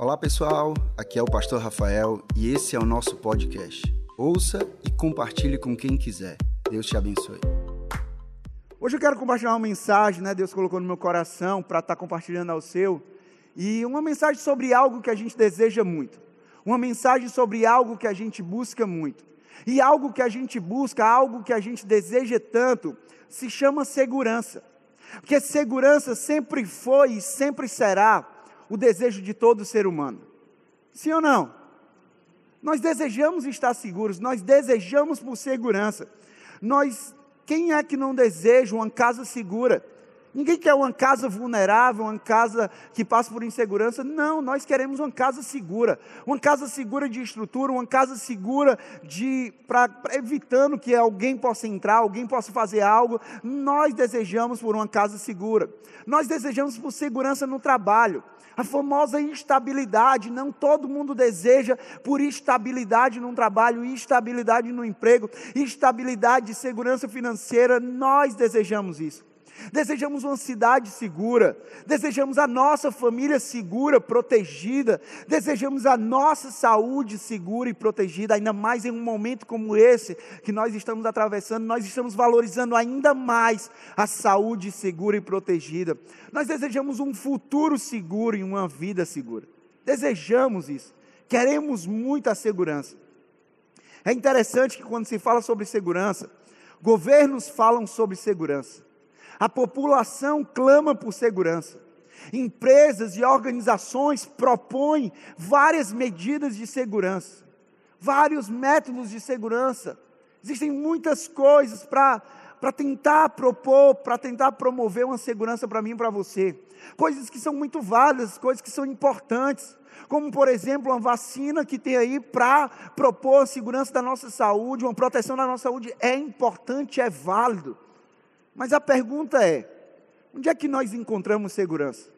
Olá pessoal, aqui é o Pastor Rafael e esse é o nosso podcast. Ouça e compartilhe com quem quiser. Deus te abençoe. Hoje eu quero compartilhar uma mensagem, né? Deus colocou no meu coração para estar tá compartilhando ao seu. E uma mensagem sobre algo que a gente deseja muito. Uma mensagem sobre algo que a gente busca muito. E algo que a gente busca, algo que a gente deseja tanto, se chama segurança. Porque segurança sempre foi e sempre será o desejo de todo ser humano. Sim ou não? Nós desejamos estar seguros, nós desejamos por segurança. Nós, quem é que não deseja uma casa segura? Ninguém quer uma casa vulnerável, uma casa que passa por insegurança. Não, nós queremos uma casa segura. Uma casa segura de estrutura, uma casa segura de para evitando que alguém possa entrar, alguém possa fazer algo. Nós desejamos por uma casa segura. Nós desejamos por segurança no trabalho. A famosa instabilidade, não todo mundo deseja por estabilidade no trabalho, estabilidade no emprego, estabilidade de segurança financeira, nós desejamos isso. Desejamos uma cidade segura, desejamos a nossa família segura, protegida, desejamos a nossa saúde segura e protegida, ainda mais em um momento como esse que nós estamos atravessando, nós estamos valorizando ainda mais a saúde segura e protegida. Nós desejamos um futuro seguro e uma vida segura. Desejamos isso, queremos muita segurança. É interessante que quando se fala sobre segurança, governos falam sobre segurança. A população clama por segurança. Empresas e organizações propõem várias medidas de segurança, vários métodos de segurança. Existem muitas coisas para para tentar propor, para tentar promover uma segurança para mim e para você. Coisas que são muito válidas, coisas que são importantes. Como, por exemplo, uma vacina que tem aí para propor a segurança da nossa saúde, uma proteção da nossa saúde, é importante, é válido. Mas a pergunta é: onde é que nós encontramos segurança?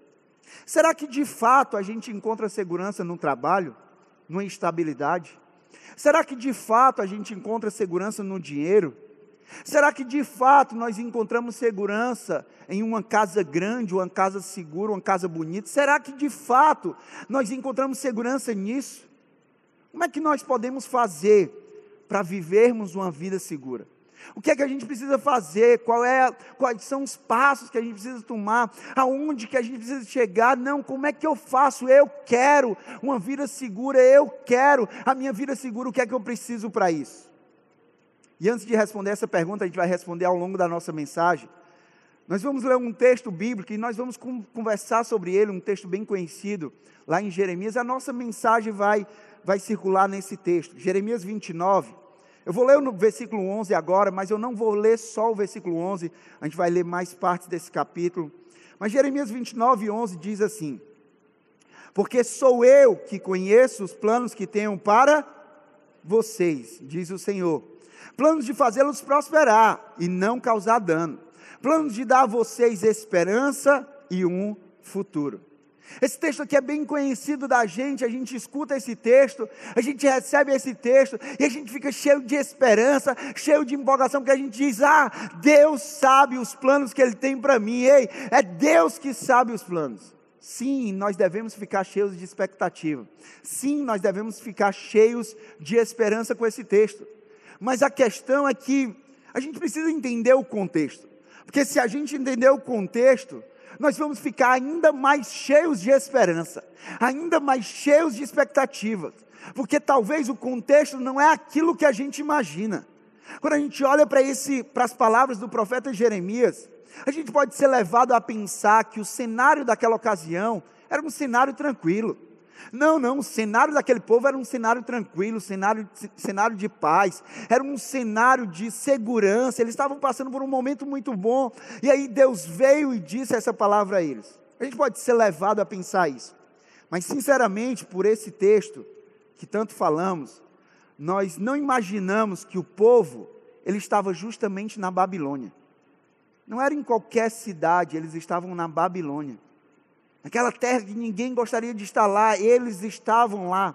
Será que de fato a gente encontra segurança no trabalho, numa estabilidade? Será que de fato a gente encontra segurança no dinheiro? Será que de fato nós encontramos segurança em uma casa grande, uma casa segura, uma casa bonita? Será que de fato nós encontramos segurança nisso? Como é que nós podemos fazer para vivermos uma vida segura? O que é que a gente precisa fazer? Qual é, quais são os passos que a gente precisa tomar? Aonde que a gente precisa chegar? Não, como é que eu faço? Eu quero uma vida segura, eu quero a minha vida segura. O que é que eu preciso para isso? E antes de responder essa pergunta, a gente vai responder ao longo da nossa mensagem. Nós vamos ler um texto bíblico e nós vamos conversar sobre ele, um texto bem conhecido lá em Jeremias. A nossa mensagem vai vai circular nesse texto. Jeremias 29, eu vou ler o versículo 11 agora, mas eu não vou ler só o versículo 11, a gente vai ler mais partes desse capítulo. Mas Jeremias 29, 11 diz assim: Porque sou eu que conheço os planos que tenho para vocês, diz o Senhor. Planos de fazê-los prosperar e não causar dano. Planos de dar a vocês esperança e um futuro. Esse texto aqui é bem conhecido da gente, a gente escuta esse texto, a gente recebe esse texto e a gente fica cheio de esperança, cheio de empolgação, porque a gente diz: Ah, Deus sabe os planos que Ele tem para mim, ei, é Deus que sabe os planos. Sim, nós devemos ficar cheios de expectativa. Sim, nós devemos ficar cheios de esperança com esse texto. Mas a questão é que a gente precisa entender o contexto. Porque se a gente entender o contexto, nós vamos ficar ainda mais cheios de esperança, ainda mais cheios de expectativas, porque talvez o contexto não é aquilo que a gente imagina. Quando a gente olha para esse, para as palavras do profeta Jeremias, a gente pode ser levado a pensar que o cenário daquela ocasião era um cenário tranquilo. Não, não, o cenário daquele povo era um cenário tranquilo, cenário, cenário de paz, era um cenário de segurança, eles estavam passando por um momento muito bom, e aí Deus veio e disse essa palavra a eles. A gente pode ser levado a pensar isso, mas sinceramente, por esse texto que tanto falamos, nós não imaginamos que o povo, ele estava justamente na Babilônia. Não era em qualquer cidade, eles estavam na Babilônia. Aquela terra que ninguém gostaria de estar lá, eles estavam lá.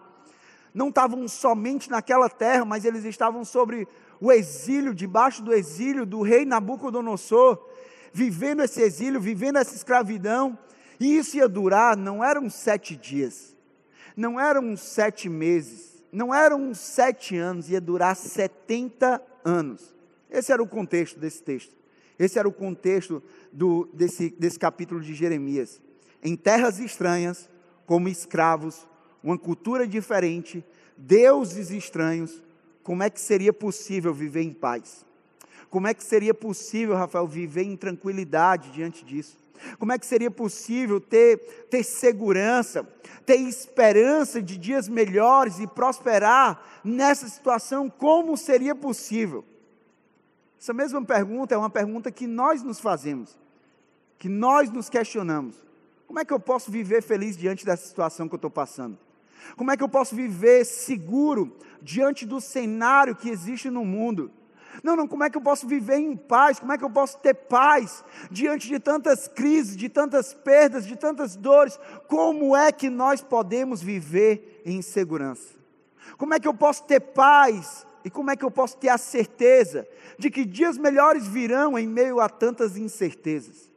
Não estavam somente naquela terra, mas eles estavam sobre o exílio, debaixo do exílio do rei Nabucodonosor, vivendo esse exílio, vivendo essa escravidão. E isso ia durar, não eram sete dias, não eram sete meses, não eram sete anos, ia durar 70 anos. Esse era o contexto desse texto. Esse era o contexto do, desse, desse capítulo de Jeremias. Em terras estranhas, como escravos, uma cultura diferente, deuses estranhos, como é que seria possível viver em paz? Como é que seria possível, Rafael, viver em tranquilidade diante disso? Como é que seria possível ter, ter segurança, ter esperança de dias melhores e prosperar nessa situação? Como seria possível? Essa mesma pergunta é uma pergunta que nós nos fazemos, que nós nos questionamos. Como é que eu posso viver feliz diante dessa situação que eu estou passando? Como é que eu posso viver seguro diante do cenário que existe no mundo? Não, não, como é que eu posso viver em paz? Como é que eu posso ter paz diante de tantas crises, de tantas perdas, de tantas dores? Como é que nós podemos viver em segurança? Como é que eu posso ter paz? E como é que eu posso ter a certeza de que dias melhores virão em meio a tantas incertezas?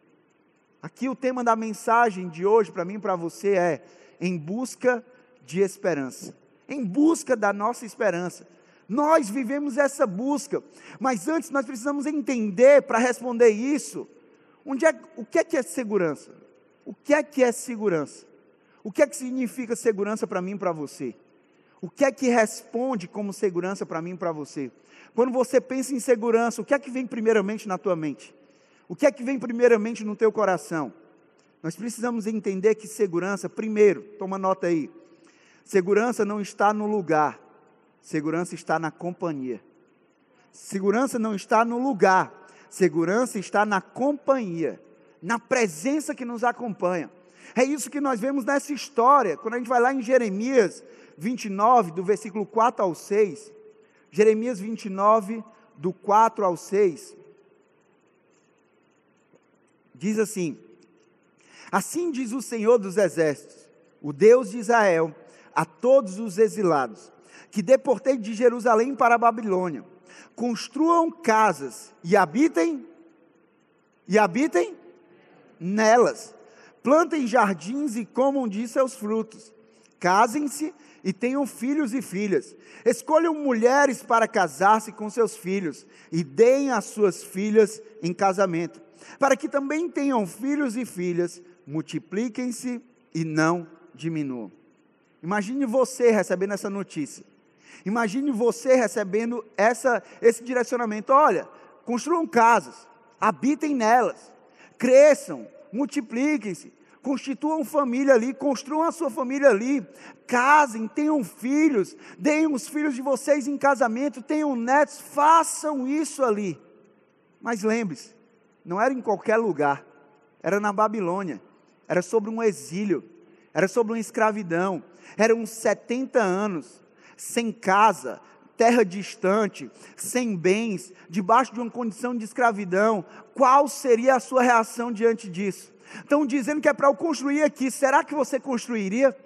Aqui o tema da mensagem de hoje, para mim e para você, é em busca de esperança. Em busca da nossa esperança. Nós vivemos essa busca, mas antes nós precisamos entender para responder isso, onde é, o que é que é segurança? O que é que é segurança? O que é que significa segurança para mim e para você? O que é que responde como segurança para mim e para você? Quando você pensa em segurança, o que é que vem primeiramente na tua mente? O que é que vem primeiramente no teu coração? Nós precisamos entender que segurança, primeiro, toma nota aí. Segurança não está no lugar, Segurança está na companhia. Segurança não está no lugar, segurança está na companhia, na presença que nos acompanha. É isso que nós vemos nessa história, quando a gente vai lá em Jeremias 29, do versículo 4 ao 6. Jeremias 29, do 4 ao 6. Diz assim: Assim diz o Senhor dos Exércitos, o Deus de Israel, a todos os exilados que deportei de Jerusalém para a Babilônia. Construam casas e habitem, e habitem nelas. Plantem jardins e comam de seus frutos. Casem-se e tenham filhos e filhas. Escolham mulheres para casar-se com seus filhos e deem as suas filhas em casamento, para que também tenham filhos e filhas, multipliquem-se e não diminuam. Imagine você recebendo essa notícia. Imagine você recebendo essa, esse direcionamento: olha, construam casas, habitem nelas, cresçam, multipliquem-se, constituam família ali, construam a sua família ali, casem, tenham filhos, deem os filhos de vocês em casamento, tenham netos, façam isso ali. Mas lembre-se, não era em qualquer lugar, era na Babilônia, era sobre um exílio, era sobre uma escravidão, eram 70 anos. Sem casa, terra distante, sem bens, debaixo de uma condição de escravidão, qual seria a sua reação diante disso? Estão dizendo que é para eu construir aqui, será que você construiria?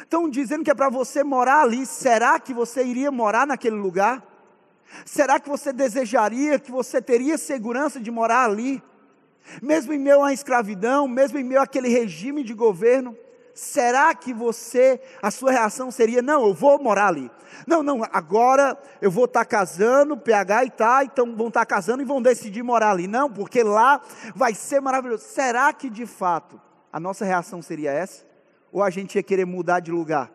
Estão dizendo que é para você morar ali, será que você iria morar naquele lugar? Será que você desejaria, que você teria segurança de morar ali? Mesmo em meio à escravidão, mesmo em meio àquele regime de governo? será que você, a sua reação seria: não, eu vou morar ali? Não, não, agora eu vou estar tá casando, PH e tá, então vão estar tá casando e vão decidir morar ali. Não, porque lá vai ser maravilhoso. Será que de fato a nossa reação seria essa? Ou a gente ia querer mudar de lugar?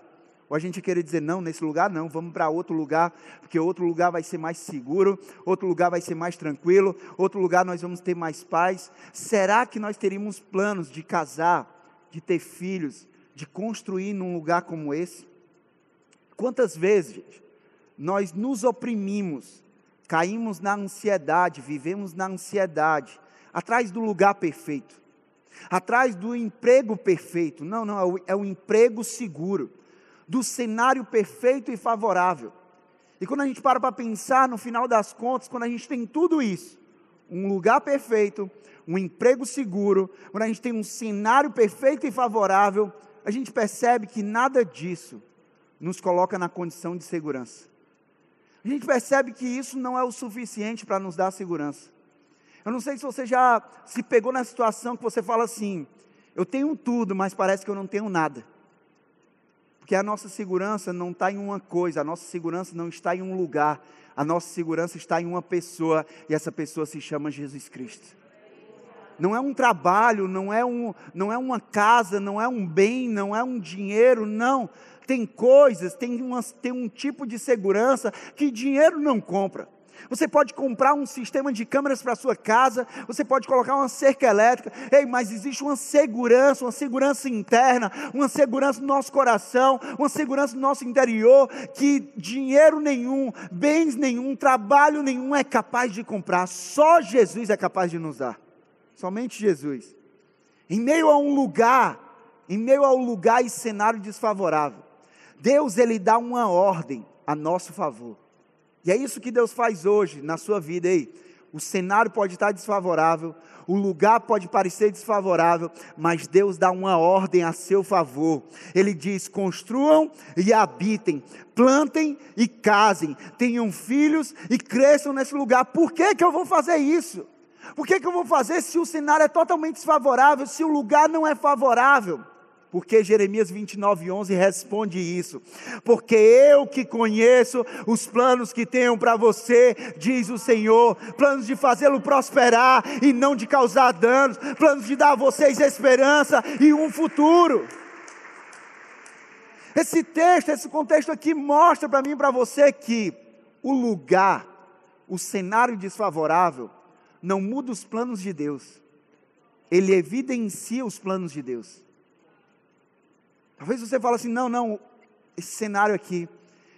Ou a gente querer dizer, não, nesse lugar não, vamos para outro lugar, porque outro lugar vai ser mais seguro, outro lugar vai ser mais tranquilo, outro lugar nós vamos ter mais paz. Será que nós teríamos planos de casar, de ter filhos, de construir num lugar como esse? Quantas vezes gente, nós nos oprimimos, caímos na ansiedade, vivemos na ansiedade, atrás do lugar perfeito, atrás do emprego perfeito. Não, não, é o, é o emprego seguro, do cenário perfeito e favorável. E quando a gente para para pensar, no final das contas, quando a gente tem tudo isso, um lugar perfeito, um emprego seguro, quando a gente tem um cenário perfeito e favorável, a gente percebe que nada disso nos coloca na condição de segurança. A gente percebe que isso não é o suficiente para nos dar segurança. Eu não sei se você já se pegou na situação que você fala assim: eu tenho tudo, mas parece que eu não tenho nada. Porque a nossa segurança não está em uma coisa, a nossa segurança não está em um lugar, a nossa segurança está em uma pessoa, e essa pessoa se chama Jesus Cristo. Não é um trabalho, não é, um, não é uma casa, não é um bem, não é um dinheiro, não. Tem coisas, tem, uma, tem um tipo de segurança que dinheiro não compra. Você pode comprar um sistema de câmeras para sua casa, você pode colocar uma cerca elétrica, ei, mas existe uma segurança, uma segurança interna, uma segurança no nosso coração, uma segurança no nosso interior, que dinheiro nenhum, bens nenhum, trabalho nenhum é capaz de comprar, só Jesus é capaz de nos dar. Somente Jesus. Em meio a um lugar, em meio ao lugar e cenário desfavorável, Deus ele dá uma ordem a nosso favor. E é isso que Deus faz hoje na sua vida. Ei, o cenário pode estar desfavorável, o lugar pode parecer desfavorável, mas Deus dá uma ordem a seu favor. Ele diz: construam e habitem, plantem e casem, tenham filhos e cresçam nesse lugar. Por que, que eu vou fazer isso? Por que, que eu vou fazer se o cenário é totalmente desfavorável, se o lugar não é favorável? Porque Jeremias 29, 11 responde isso. Porque eu que conheço os planos que tenho para você, diz o Senhor, planos de fazê-lo prosperar e não de causar danos, planos de dar a vocês esperança e um futuro. Esse texto, esse contexto aqui mostra para mim e para você que o lugar, o cenário desfavorável, não muda os planos de Deus, ele evidencia os planos de Deus. Talvez você fale assim: não, não, esse cenário aqui,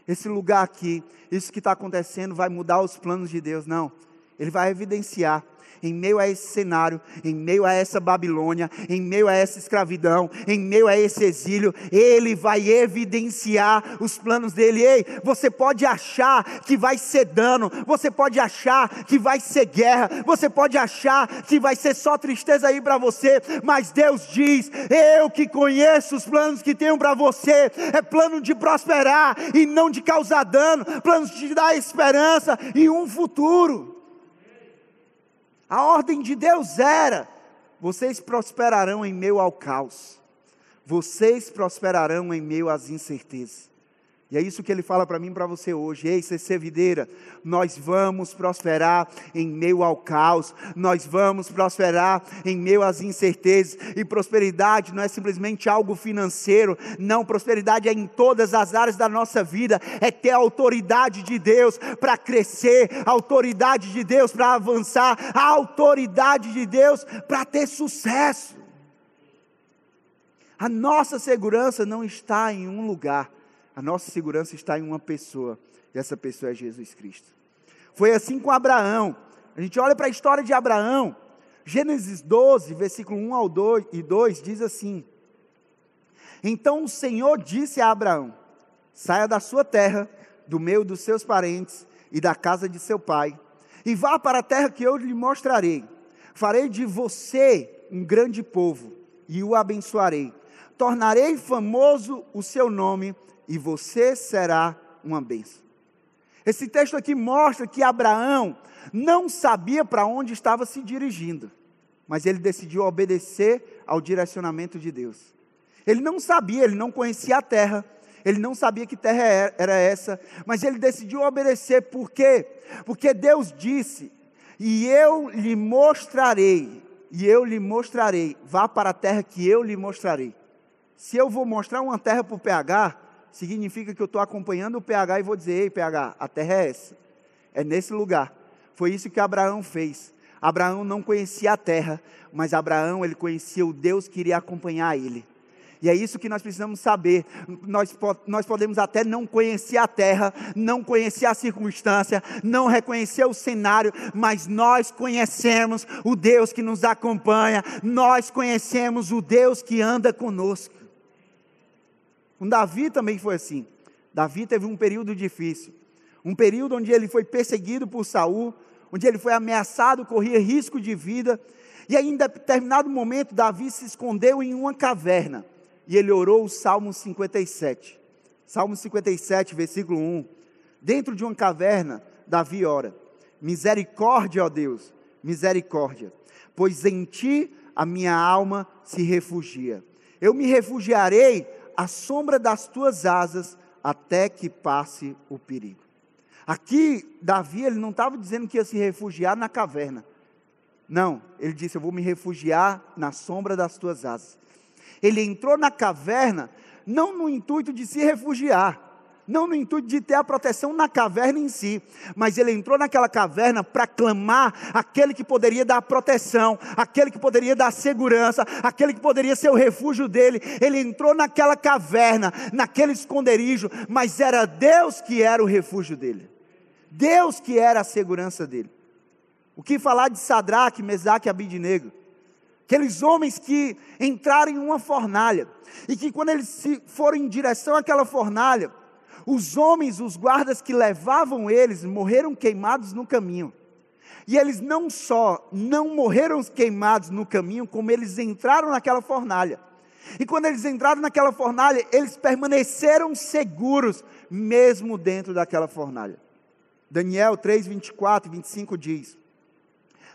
esse lugar aqui, isso que está acontecendo vai mudar os planos de Deus. Não, ele vai evidenciar em meio a esse cenário, em meio a essa Babilônia, em meio a essa escravidão, em meio a esse exílio, Ele vai evidenciar os planos dele. Ei, você pode achar que vai ser dano, você pode achar que vai ser guerra, você pode achar que vai ser só tristeza aí para você, mas Deus diz: Eu que conheço os planos que tenho para você, é plano de prosperar e não de causar dano, planos de dar esperança e um futuro. A ordem de Deus era: vocês prosperarão em meio ao caos, vocês prosperarão em meio às incertezas. E é isso que ele fala para mim e para você hoje. Ei, CC Videira, nós vamos prosperar em meio ao caos, nós vamos prosperar em meio às incertezas. E prosperidade não é simplesmente algo financeiro, não, prosperidade é em todas as áreas da nossa vida, é ter a autoridade de Deus para crescer, a autoridade de Deus para avançar, a autoridade de Deus para ter sucesso. A nossa segurança não está em um lugar a nossa segurança está em uma pessoa, e essa pessoa é Jesus Cristo. Foi assim com Abraão. A gente olha para a história de Abraão. Gênesis 12, versículo 1 ao 2 e 2 diz assim: Então o Senhor disse a Abraão: Saia da sua terra, do meio dos seus parentes e da casa de seu pai, e vá para a terra que eu lhe mostrarei. Farei de você um grande povo e o abençoarei. Tornarei famoso o seu nome e você será uma bênção. Esse texto aqui mostra que Abraão não sabia para onde estava se dirigindo, mas ele decidiu obedecer ao direcionamento de Deus. Ele não sabia, ele não conhecia a terra, ele não sabia que terra era essa, mas ele decidiu obedecer, por quê? Porque Deus disse: E eu lhe mostrarei, e eu lhe mostrarei, vá para a terra que eu lhe mostrarei. Se eu vou mostrar uma terra para o PH, significa que eu estou acompanhando o PH e vou dizer: Ei, PH, a terra é essa, é nesse lugar. Foi isso que Abraão fez. Abraão não conhecia a terra, mas Abraão ele conhecia o Deus que iria acompanhar ele. E é isso que nós precisamos saber. Nós, nós podemos até não conhecer a terra, não conhecer a circunstância, não reconhecer o cenário, mas nós conhecemos o Deus que nos acompanha, nós conhecemos o Deus que anda conosco. Com Davi também foi assim. Davi teve um período difícil, um período onde ele foi perseguido por Saul, onde ele foi ameaçado, corria risco de vida, e aí, em determinado momento, Davi se escondeu em uma caverna e ele orou o Salmo 57. Salmo 57, versículo 1. Dentro de uma caverna, Davi ora: Misericórdia, ó Deus, misericórdia, pois em ti a minha alma se refugia. Eu me refugiarei à sombra das tuas asas até que passe o perigo. Aqui, Davi, ele não estava dizendo que ia se refugiar na caverna. Não, ele disse: Eu vou me refugiar na sombra das tuas asas. Ele entrou na caverna não no intuito de se refugiar, não no intuito de ter a proteção na caverna em si, mas ele entrou naquela caverna para clamar aquele que poderia dar proteção, aquele que poderia dar segurança, aquele que poderia ser o refúgio dele. Ele entrou naquela caverna, naquele esconderijo, mas era Deus que era o refúgio dele. Deus que era a segurança dele. O que falar de Sadraque, Mesaque e Abidnego? Aqueles homens que entraram em uma fornalha e que quando eles foram em direção àquela fornalha, os homens, os guardas que levavam eles, morreram queimados no caminho. E eles não só não morreram queimados no caminho, como eles entraram naquela fornalha. E quando eles entraram naquela fornalha, eles permaneceram seguros, mesmo dentro daquela fornalha. Daniel 3, 24 e 25 diz: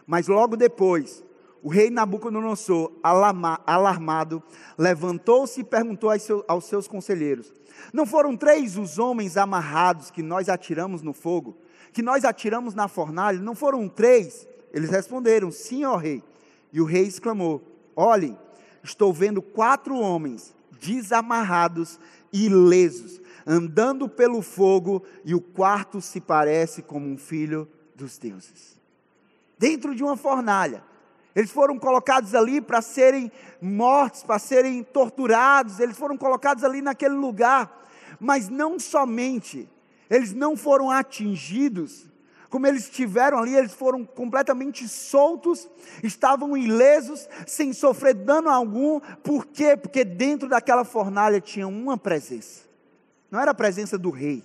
Mas logo depois, o rei Nabucodonosor, alarmado, levantou-se e perguntou aos seus conselheiros: Não foram três os homens amarrados que nós atiramos no fogo, que nós atiramos na fornalha? Não foram três? Eles responderam: Sim, ó rei. E o rei exclamou: Olhem, estou vendo quatro homens desamarrados e ilesos, andando pelo fogo, e o quarto se parece como um filho dos deuses. Dentro de uma fornalha. Eles foram colocados ali para serem mortos, para serem torturados, eles foram colocados ali naquele lugar. Mas não somente, eles não foram atingidos, como eles estiveram ali, eles foram completamente soltos, estavam ilesos, sem sofrer dano algum. Por quê? Porque dentro daquela fornalha tinha uma presença. Não era a presença do rei,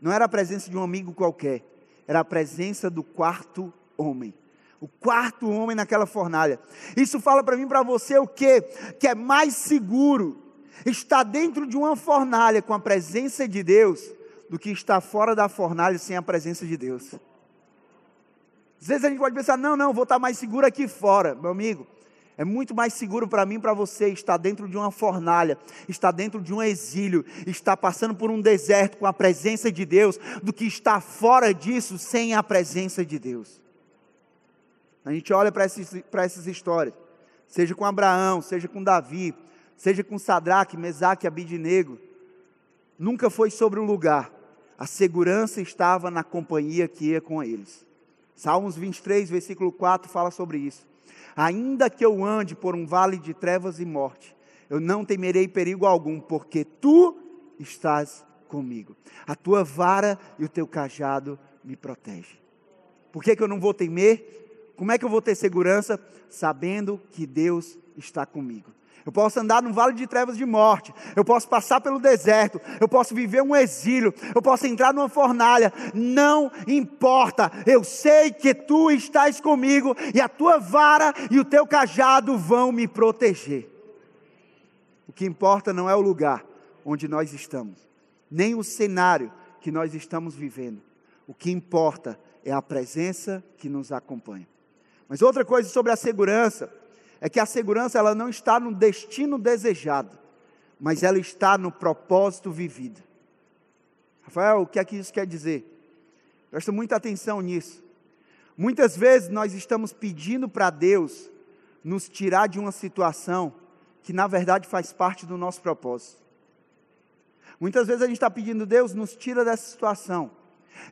não era a presença de um amigo qualquer, era a presença do quarto homem. O quarto homem naquela fornalha. Isso fala para mim, para você o quê? Que é mais seguro estar dentro de uma fornalha com a presença de Deus do que estar fora da fornalha sem a presença de Deus. Às vezes a gente pode pensar, não, não, vou estar mais seguro aqui fora, meu amigo. É muito mais seguro para mim e para você estar dentro de uma fornalha, estar dentro de um exílio, estar passando por um deserto com a presença de Deus, do que estar fora disso sem a presença de Deus. A gente olha para essas histórias, seja com Abraão, seja com Davi, seja com Sadraque, Mesaque Abidnego, nunca foi sobre o lugar, a segurança estava na companhia que ia com eles. Salmos 23, versículo 4 fala sobre isso. Ainda que eu ande por um vale de trevas e morte, eu não temerei perigo algum, porque tu estás comigo. A tua vara e o teu cajado me protegem. Por que, que eu não vou temer? Como é que eu vou ter segurança? Sabendo que Deus está comigo eu posso andar no vale de trevas de morte, eu posso passar pelo deserto, eu posso viver um exílio, eu posso entrar numa fornalha, não importa, eu sei que tu estás comigo e a tua vara e o teu cajado vão me proteger. O que importa não é o lugar onde nós estamos, nem o cenário que nós estamos vivendo, o que importa é a presença que nos acompanha. Mas outra coisa sobre a segurança, é que a segurança ela não está no destino desejado, mas ela está no propósito vivido. Rafael, o que é que isso quer dizer? Presta muita atenção nisso. Muitas vezes nós estamos pedindo para Deus nos tirar de uma situação que na verdade faz parte do nosso propósito. Muitas vezes a gente está pedindo, Deus, nos tira dessa situação.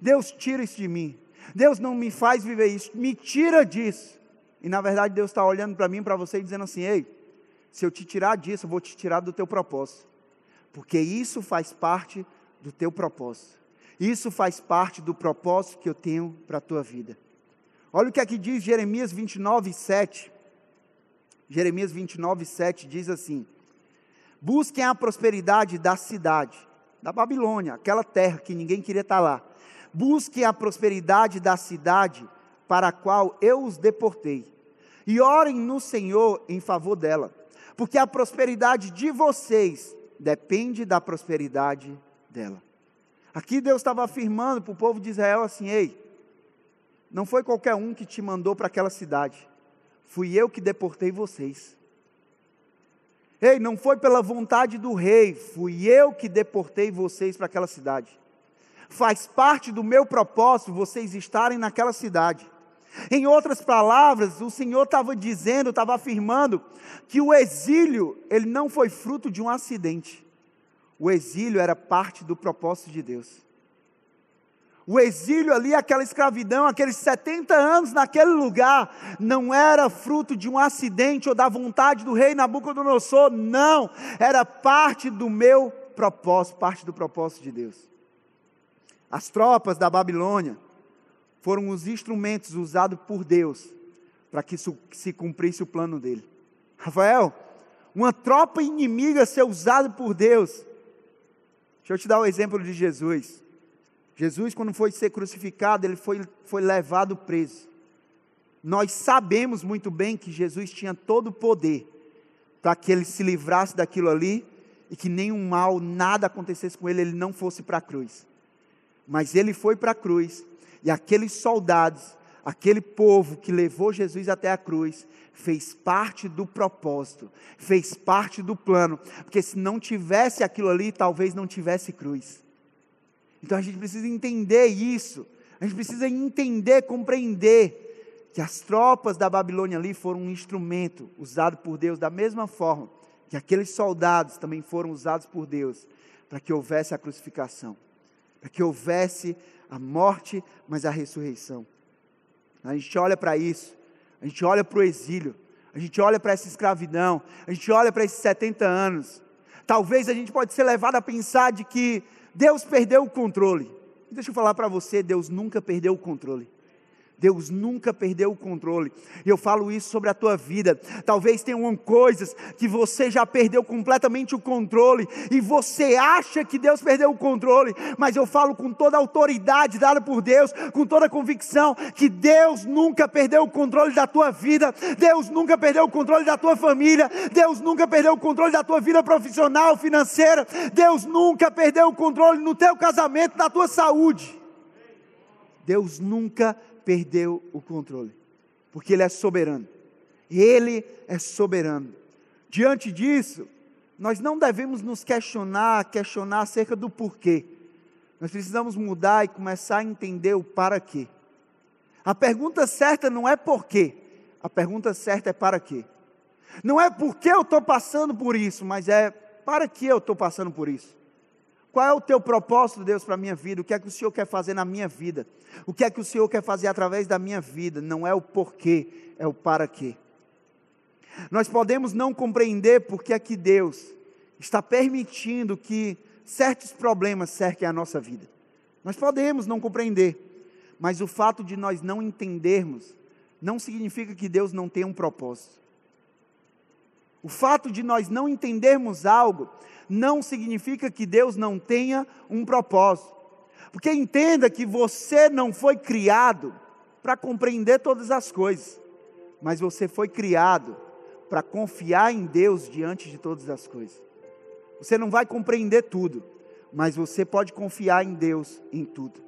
Deus, tira isso de mim. Deus não me faz viver isso. Me tira disso. E na verdade Deus está olhando para mim, para você e dizendo assim: ei, se eu te tirar disso, eu vou te tirar do teu propósito. Porque isso faz parte do teu propósito. Isso faz parte do propósito que eu tenho para a tua vida. Olha o que aqui é diz Jeremias 29, 7. Jeremias 29, 7 diz assim: Busquem a prosperidade da cidade, da Babilônia, aquela terra que ninguém queria estar lá. Busquem a prosperidade da cidade para a qual eu os deportei. E orem no Senhor em favor dela, porque a prosperidade de vocês depende da prosperidade dela. Aqui Deus estava afirmando para o povo de Israel assim: ei, não foi qualquer um que te mandou para aquela cidade, fui eu que deportei vocês. Ei, não foi pela vontade do rei, fui eu que deportei vocês para aquela cidade. Faz parte do meu propósito vocês estarem naquela cidade. Em outras palavras, o Senhor estava dizendo, estava afirmando que o exílio, ele não foi fruto de um acidente. O exílio era parte do propósito de Deus. O exílio ali, aquela escravidão, aqueles 70 anos naquele lugar, não era fruto de um acidente ou da vontade do rei Nabucodonosor, não, era parte do meu propósito, parte do propósito de Deus. As tropas da Babilônia foram os instrumentos usados por Deus para que se cumprisse o plano dele. Rafael, uma tropa inimiga ser usada por Deus. Deixa eu te dar o exemplo de Jesus. Jesus, quando foi ser crucificado, ele foi, foi levado preso. Nós sabemos muito bem que Jesus tinha todo o poder para que ele se livrasse daquilo ali e que nenhum mal, nada acontecesse com ele, ele não fosse para a cruz. Mas ele foi para a cruz. E aqueles soldados, aquele povo que levou Jesus até a cruz, fez parte do propósito, fez parte do plano, porque se não tivesse aquilo ali, talvez não tivesse cruz. Então a gente precisa entender isso, a gente precisa entender, compreender que as tropas da Babilônia ali foram um instrumento usado por Deus da mesma forma que aqueles soldados também foram usados por Deus para que houvesse a crucificação, para que houvesse a morte, mas a ressurreição. A gente olha para isso, a gente olha para o exílio, a gente olha para essa escravidão, a gente olha para esses 70 anos. Talvez a gente pode ser levado a pensar de que Deus perdeu o controle. Deixa eu falar para você, Deus nunca perdeu o controle. Deus nunca perdeu o controle. Eu falo isso sobre a tua vida. Talvez tenham coisas que você já perdeu completamente o controle e você acha que Deus perdeu o controle, mas eu falo com toda a autoridade dada por Deus, com toda a convicção que Deus nunca perdeu o controle da tua vida. Deus nunca perdeu o controle da tua família. Deus nunca perdeu o controle da tua vida profissional, financeira. Deus nunca perdeu o controle no teu casamento, na tua saúde. Deus nunca perdeu o controle, porque Ele é soberano. Ele é soberano. Diante disso, nós não devemos nos questionar, questionar acerca do porquê. Nós precisamos mudar e começar a entender o para quê. A pergunta certa não é porquê, a pergunta certa é para quê. Não é porque eu estou passando por isso, mas é para que eu estou passando por isso. Qual é o teu propósito, Deus, para a minha vida? O que é que o Senhor quer fazer na minha vida? O que é que o Senhor quer fazer através da minha vida? Não é o porquê, é o para quê. Nós podemos não compreender porque é que Deus está permitindo que certos problemas cerquem a nossa vida. Nós podemos não compreender, mas o fato de nós não entendermos não significa que Deus não tem um propósito. O fato de nós não entendermos algo não significa que Deus não tenha um propósito. Porque entenda que você não foi criado para compreender todas as coisas, mas você foi criado para confiar em Deus diante de todas as coisas. Você não vai compreender tudo, mas você pode confiar em Deus em tudo.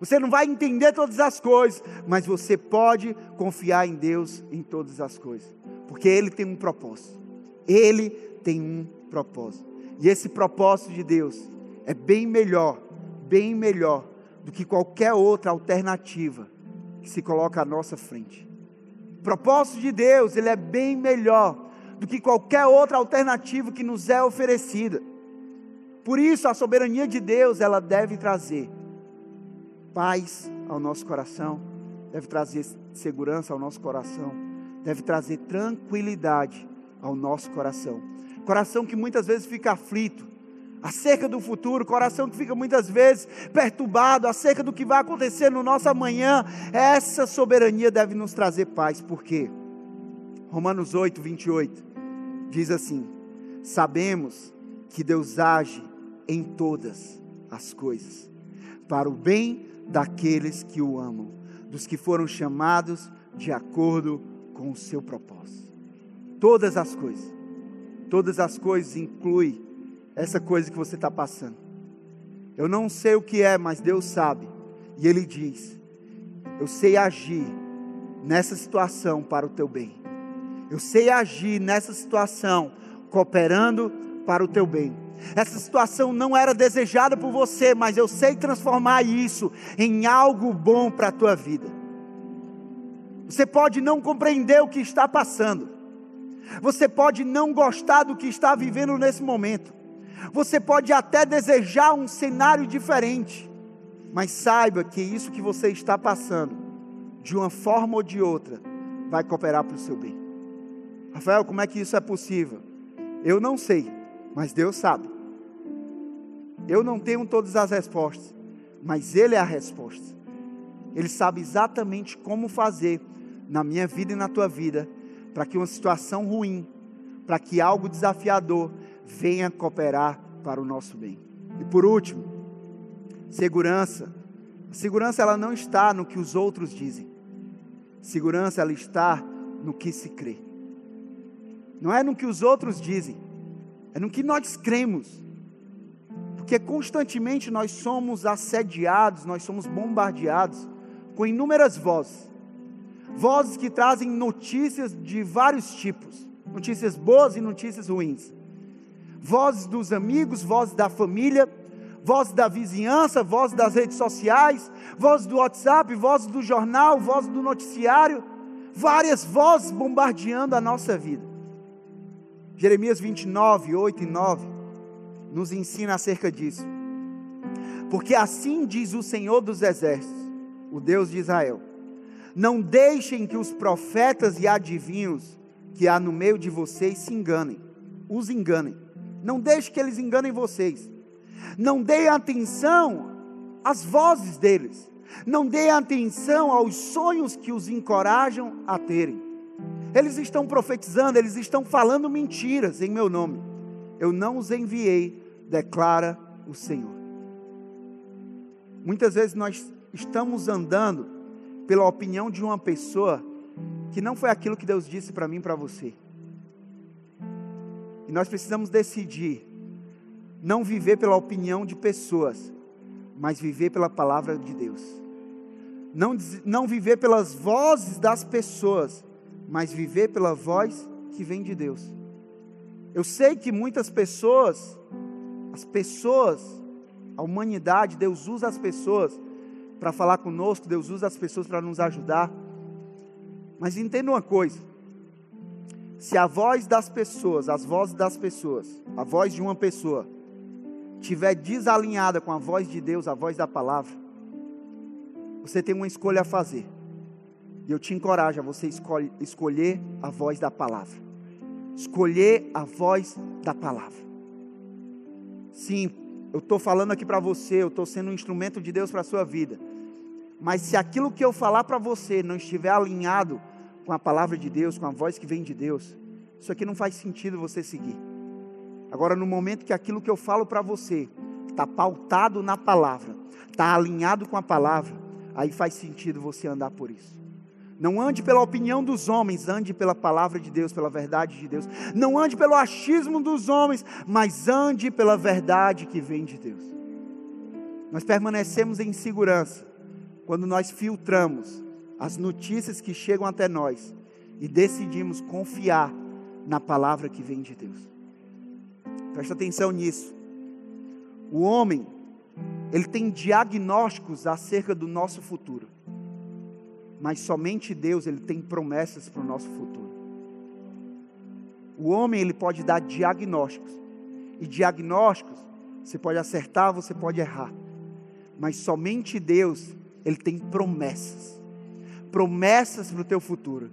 Você não vai entender todas as coisas, mas você pode confiar em Deus em todas as coisas, porque Ele tem um propósito. Ele tem um propósito. E esse propósito de Deus é bem melhor, bem melhor do que qualquer outra alternativa que se coloca à nossa frente. O propósito de Deus, ele é bem melhor do que qualquer outra alternativa que nos é oferecida. Por isso, a soberania de Deus, ela deve trazer paz ao nosso coração, deve trazer segurança ao nosso coração, deve trazer tranquilidade ao nosso coração. Coração que muitas vezes fica aflito acerca do futuro, coração que fica muitas vezes perturbado acerca do que vai acontecer no nosso amanhã. Essa soberania deve nos trazer paz, porque Romanos 8, 28 diz assim: Sabemos que Deus age em todas as coisas, para o bem daqueles que o amam, dos que foram chamados de acordo com o seu propósito todas as coisas. Todas as coisas inclui essa coisa que você está passando. Eu não sei o que é, mas Deus sabe. E Ele diz: Eu sei agir nessa situação para o teu bem. Eu sei agir nessa situação cooperando para o teu bem. Essa situação não era desejada por você, mas eu sei transformar isso em algo bom para a tua vida. Você pode não compreender o que está passando, você pode não gostar do que está vivendo nesse momento, você pode até desejar um cenário diferente, mas saiba que isso que você está passando, de uma forma ou de outra, vai cooperar para o seu bem. Rafael, como é que isso é possível? Eu não sei, mas Deus sabe. Eu não tenho todas as respostas, mas Ele é a resposta. Ele sabe exatamente como fazer na minha vida e na tua vida, para que uma situação ruim, para que algo desafiador venha cooperar para o nosso bem. E por último, segurança. A segurança ela não está no que os outros dizem. Segurança ela está no que se crê. Não é no que os outros dizem, é no que nós cremos. Porque constantemente nós somos assediados, nós somos bombardeados com inúmeras vozes. Vozes que trazem notícias de vários tipos, notícias boas e notícias ruins. Vozes dos amigos, vozes da família, vozes da vizinhança, vozes das redes sociais, vozes do WhatsApp, vozes do jornal, vozes do noticiário, várias vozes bombardeando a nossa vida. Jeremias 29, 8 e 9 nos ensina acerca disso. Porque assim diz o Senhor dos Exércitos, o Deus de Israel: Não deixem que os profetas e adivinhos que há no meio de vocês se enganem, os enganem. Não deixe que eles enganem vocês. Não deem atenção às vozes deles. Não deem atenção aos sonhos que os encorajam a terem. Eles estão profetizando, eles estão falando mentiras em meu nome. Eu não os enviei, declara o Senhor. Muitas vezes nós estamos andando pela opinião de uma pessoa que não foi aquilo que Deus disse para mim e para você. E nós precisamos decidir não viver pela opinião de pessoas, mas viver pela palavra de Deus. Não, não viver pelas vozes das pessoas, mas viver pela voz que vem de Deus. Eu sei que muitas pessoas, as pessoas, a humanidade, Deus usa as pessoas para falar conosco, Deus usa as pessoas para nos ajudar. Mas entenda uma coisa: se a voz das pessoas, as vozes das pessoas, a voz de uma pessoa, estiver desalinhada com a voz de Deus, a voz da palavra, você tem uma escolha a fazer. E eu te encorajo a você escolhe, escolher a voz da palavra. Escolher a voz da palavra. Sim, eu estou falando aqui para você, eu estou sendo um instrumento de Deus para a sua vida. Mas se aquilo que eu falar para você não estiver alinhado com a palavra de Deus, com a voz que vem de Deus, isso aqui não faz sentido você seguir. Agora, no momento que aquilo que eu falo para você está pautado na palavra, está alinhado com a palavra, aí faz sentido você andar por isso. Não ande pela opinião dos homens, ande pela palavra de Deus, pela verdade de Deus. Não ande pelo achismo dos homens, mas ande pela verdade que vem de Deus. Nós permanecemos em segurança quando nós filtramos as notícias que chegam até nós e decidimos confiar na palavra que vem de Deus. Presta atenção nisso. O homem, ele tem diagnósticos acerca do nosso futuro mas somente Deus ele tem promessas para o nosso futuro. O homem ele pode dar diagnósticos e diagnósticos você pode acertar, você pode errar, mas somente Deus ele tem promessas, promessas para o teu futuro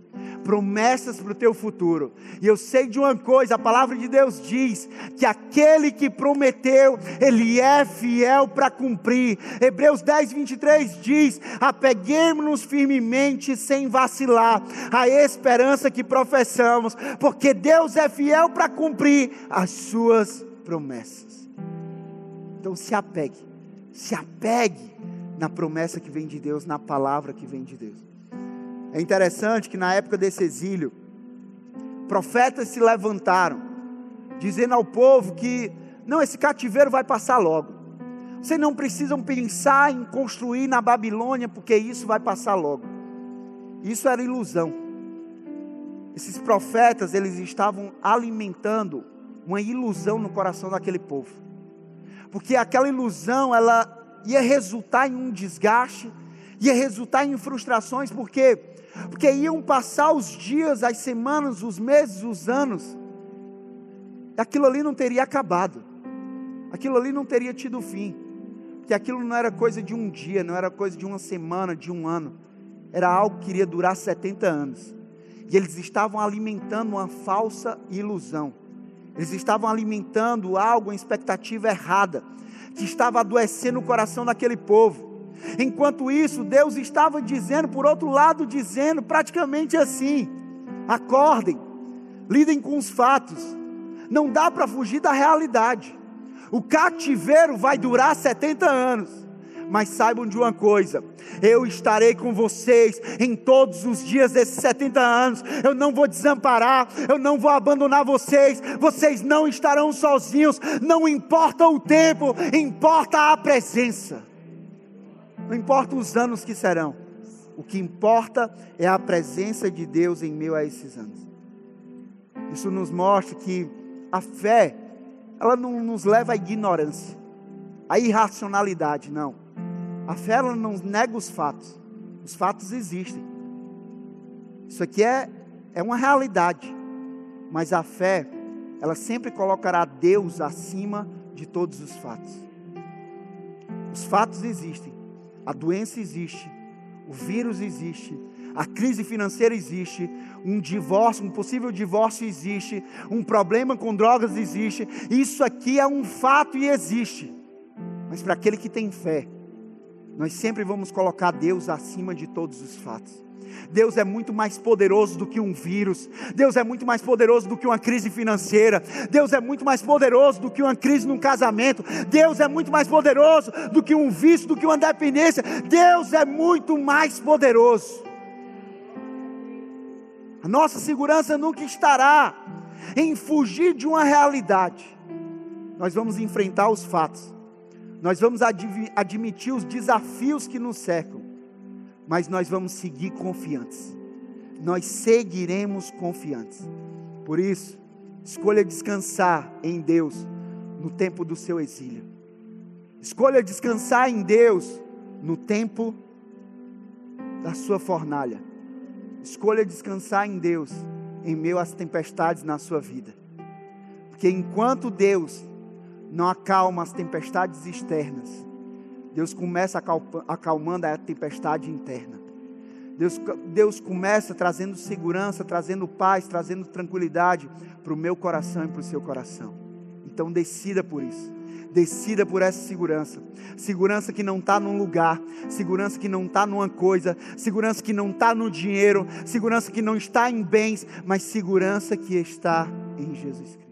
promessas para o teu futuro. E eu sei de uma coisa: a palavra de Deus diz que aquele que prometeu, ele é fiel para cumprir. Hebreus 10, 23 diz: apeguemos-nos firmemente, sem vacilar, a esperança que professamos, porque Deus é fiel para cumprir as suas promessas. Então se apegue, se apegue na promessa que vem de Deus, na palavra que vem de Deus. É interessante que na época desse exílio, profetas se levantaram, dizendo ao povo que, não, esse cativeiro vai passar logo. Vocês não precisam pensar em construir na Babilônia, porque isso vai passar logo. Isso era ilusão. Esses profetas, eles estavam alimentando uma ilusão no coração daquele povo. Porque aquela ilusão, ela ia resultar em um desgaste, ia resultar em frustrações, porque porque iam passar os dias, as semanas, os meses, os anos, aquilo ali não teria acabado, aquilo ali não teria tido fim, porque aquilo não era coisa de um dia, não era coisa de uma semana, de um ano, era algo que iria durar 70 anos, e eles estavam alimentando uma falsa ilusão, eles estavam alimentando algo, uma expectativa errada, estava adoecendo o coração daquele povo. Enquanto isso, Deus estava dizendo, por outro lado, dizendo praticamente assim: acordem, lidem com os fatos, não dá para fugir da realidade. O cativeiro vai durar 70 anos. Mas saibam de uma coisa: eu estarei com vocês em todos os dias desses 70 anos. Eu não vou desamparar, eu não vou abandonar vocês. Vocês não estarão sozinhos. Não importa o tempo, importa a presença. Não importa os anos que serão, o que importa é a presença de Deus em meio a esses anos. Isso nos mostra que a fé, ela não nos leva à ignorância, à irracionalidade, não. A fé, ela não nega os fatos. Os fatos existem. Isso aqui é, é uma realidade. Mas a fé, ela sempre colocará Deus acima de todos os fatos. Os fatos existem, a doença existe, o vírus existe, a crise financeira existe, um divórcio, um possível divórcio existe, um problema com drogas existe. Isso aqui é um fato e existe. Mas para aquele que tem fé, nós sempre vamos colocar Deus acima de todos os fatos. Deus é muito mais poderoso do que um vírus. Deus é muito mais poderoso do que uma crise financeira. Deus é muito mais poderoso do que uma crise num casamento. Deus é muito mais poderoso do que um vício, do que uma dependência. Deus é muito mais poderoso. A nossa segurança nunca estará em fugir de uma realidade. Nós vamos enfrentar os fatos. Nós vamos admitir os desafios que nos cercam mas nós vamos seguir confiantes. Nós seguiremos confiantes. Por isso, escolha descansar em Deus no tempo do seu exílio. Escolha descansar em Deus no tempo da sua fornalha. Escolha descansar em Deus em meio às tempestades na sua vida. Porque enquanto Deus não acalma as tempestades externas, Deus começa acalmando a tempestade interna. Deus, Deus começa trazendo segurança, trazendo paz, trazendo tranquilidade para o meu coração e para o seu coração. Então decida por isso. Decida por essa segurança. Segurança que não está num lugar, segurança que não está numa coisa, segurança que não está no dinheiro, segurança que não está em bens, mas segurança que está em Jesus Cristo.